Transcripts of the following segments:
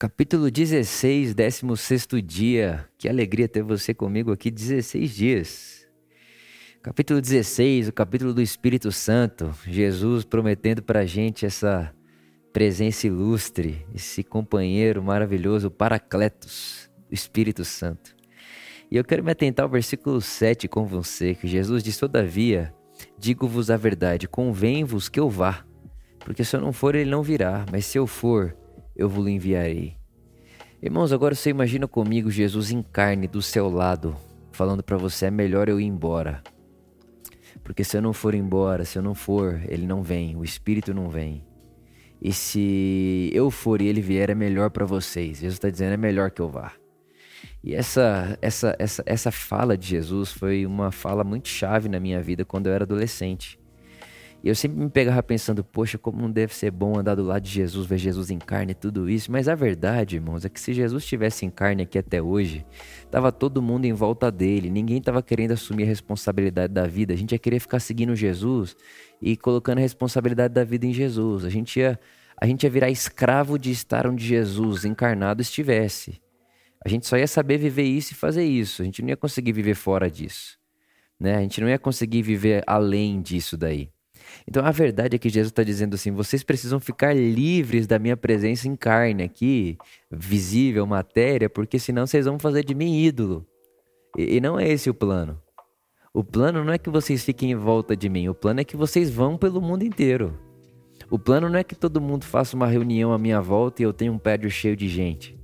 Capítulo 16, 16 dia. Que alegria ter você comigo aqui, 16 dias. Capítulo 16, o capítulo do Espírito Santo. Jesus prometendo para a gente essa presença ilustre, esse companheiro maravilhoso, o Paracletos, o Espírito Santo. E eu quero me atentar ao versículo 7 com você, que Jesus diz: Todavia, digo-vos a verdade, convém-vos que eu vá, porque se eu não for, ele não virá, mas se eu for, eu vos enviarei. Irmãos, agora você imagina comigo Jesus em carne do seu lado, falando para você: é melhor eu ir embora. Porque se eu não for embora, se eu não for, ele não vem, o Espírito não vem. E se eu for e ele vier, é melhor para vocês. Jesus está dizendo: é melhor que eu vá. E essa, essa, essa, essa fala de Jesus foi uma fala muito chave na minha vida quando eu era adolescente. E eu sempre me pegava pensando, poxa, como não deve ser bom andar do lado de Jesus, ver Jesus em carne e tudo isso. Mas a verdade, irmãos, é que se Jesus estivesse em carne aqui até hoje, tava todo mundo em volta dele, ninguém tava querendo assumir a responsabilidade da vida. A gente ia querer ficar seguindo Jesus e colocando a responsabilidade da vida em Jesus. A gente ia, a gente ia virar escravo de estar onde Jesus encarnado estivesse. A gente só ia saber viver isso e fazer isso. A gente não ia conseguir viver fora disso. Né? A gente não ia conseguir viver além disso daí. Então a verdade é que Jesus está dizendo assim: vocês precisam ficar livres da minha presença em carne aqui, visível, matéria, porque senão vocês vão fazer de mim ídolo. E, e não é esse o plano. O plano não é que vocês fiquem em volta de mim, o plano é que vocês vão pelo mundo inteiro. O plano não é que todo mundo faça uma reunião à minha volta e eu tenha um prédio cheio de gente.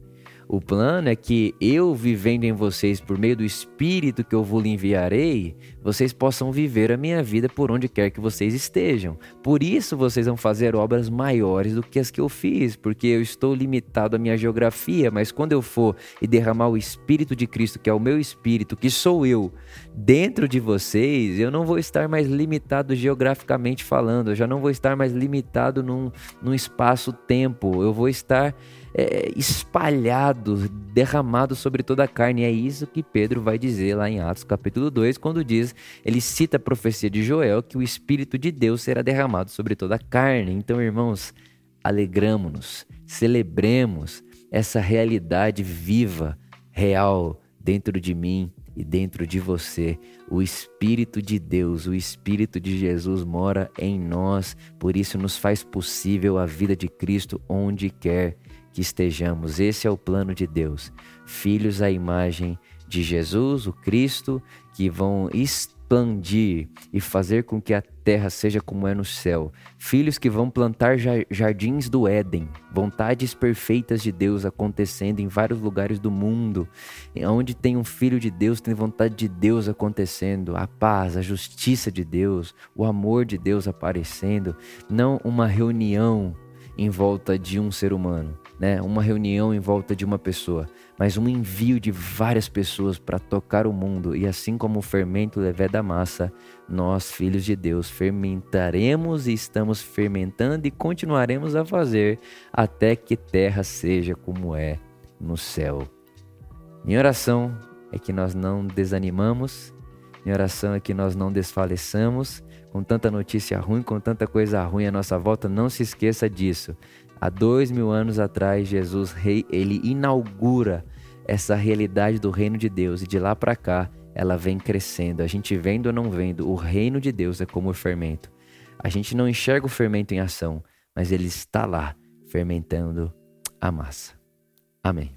O plano é que eu vivendo em vocês por meio do Espírito que eu vos enviarei, vocês possam viver a minha vida por onde quer que vocês estejam. Por isso vocês vão fazer obras maiores do que as que eu fiz, porque eu estou limitado à minha geografia, mas quando eu for e derramar o Espírito de Cristo, que é o meu Espírito, que sou eu, dentro de vocês, eu não vou estar mais limitado geograficamente falando, eu já não vou estar mais limitado num, num espaço-tempo, eu vou estar é, espalhado, derramado sobre toda a carne. E é isso que Pedro vai dizer lá em Atos capítulo 2, quando diz, ele cita a profecia de Joel que o Espírito de Deus será derramado sobre toda a carne. Então, irmãos, alegramos-nos, celebremos essa realidade viva, real dentro de mim e dentro de você. O Espírito de Deus, o Espírito de Jesus mora em nós, por isso nos faz possível a vida de Cristo onde quer que estejamos. Esse é o plano de Deus. Filhos à imagem de Jesus, o Cristo, que vão expandir e fazer com que a terra seja como é no céu. Filhos que vão plantar jardins do Éden, vontades perfeitas de Deus acontecendo em vários lugares do mundo. Onde tem um filho de Deus, tem vontade de Deus acontecendo, a paz, a justiça de Deus, o amor de Deus aparecendo, não uma reunião em volta de um ser humano, né? Uma reunião em volta de uma pessoa, mas um envio de várias pessoas para tocar o mundo e assim como o fermento levé da massa, nós, filhos de Deus, fermentaremos e estamos fermentando e continuaremos a fazer até que terra seja como é no céu. Minha oração é que nós não desanimamos, minha oração é que nós não desfaleçamos, com tanta notícia ruim, com tanta coisa ruim à nossa volta, não se esqueça disso. Há dois mil anos atrás, Jesus Rei, ele inaugura essa realidade do reino de Deus e de lá para cá ela vem crescendo. A gente vendo ou não vendo, o reino de Deus é como o fermento. A gente não enxerga o fermento em ação, mas ele está lá fermentando a massa. Amém.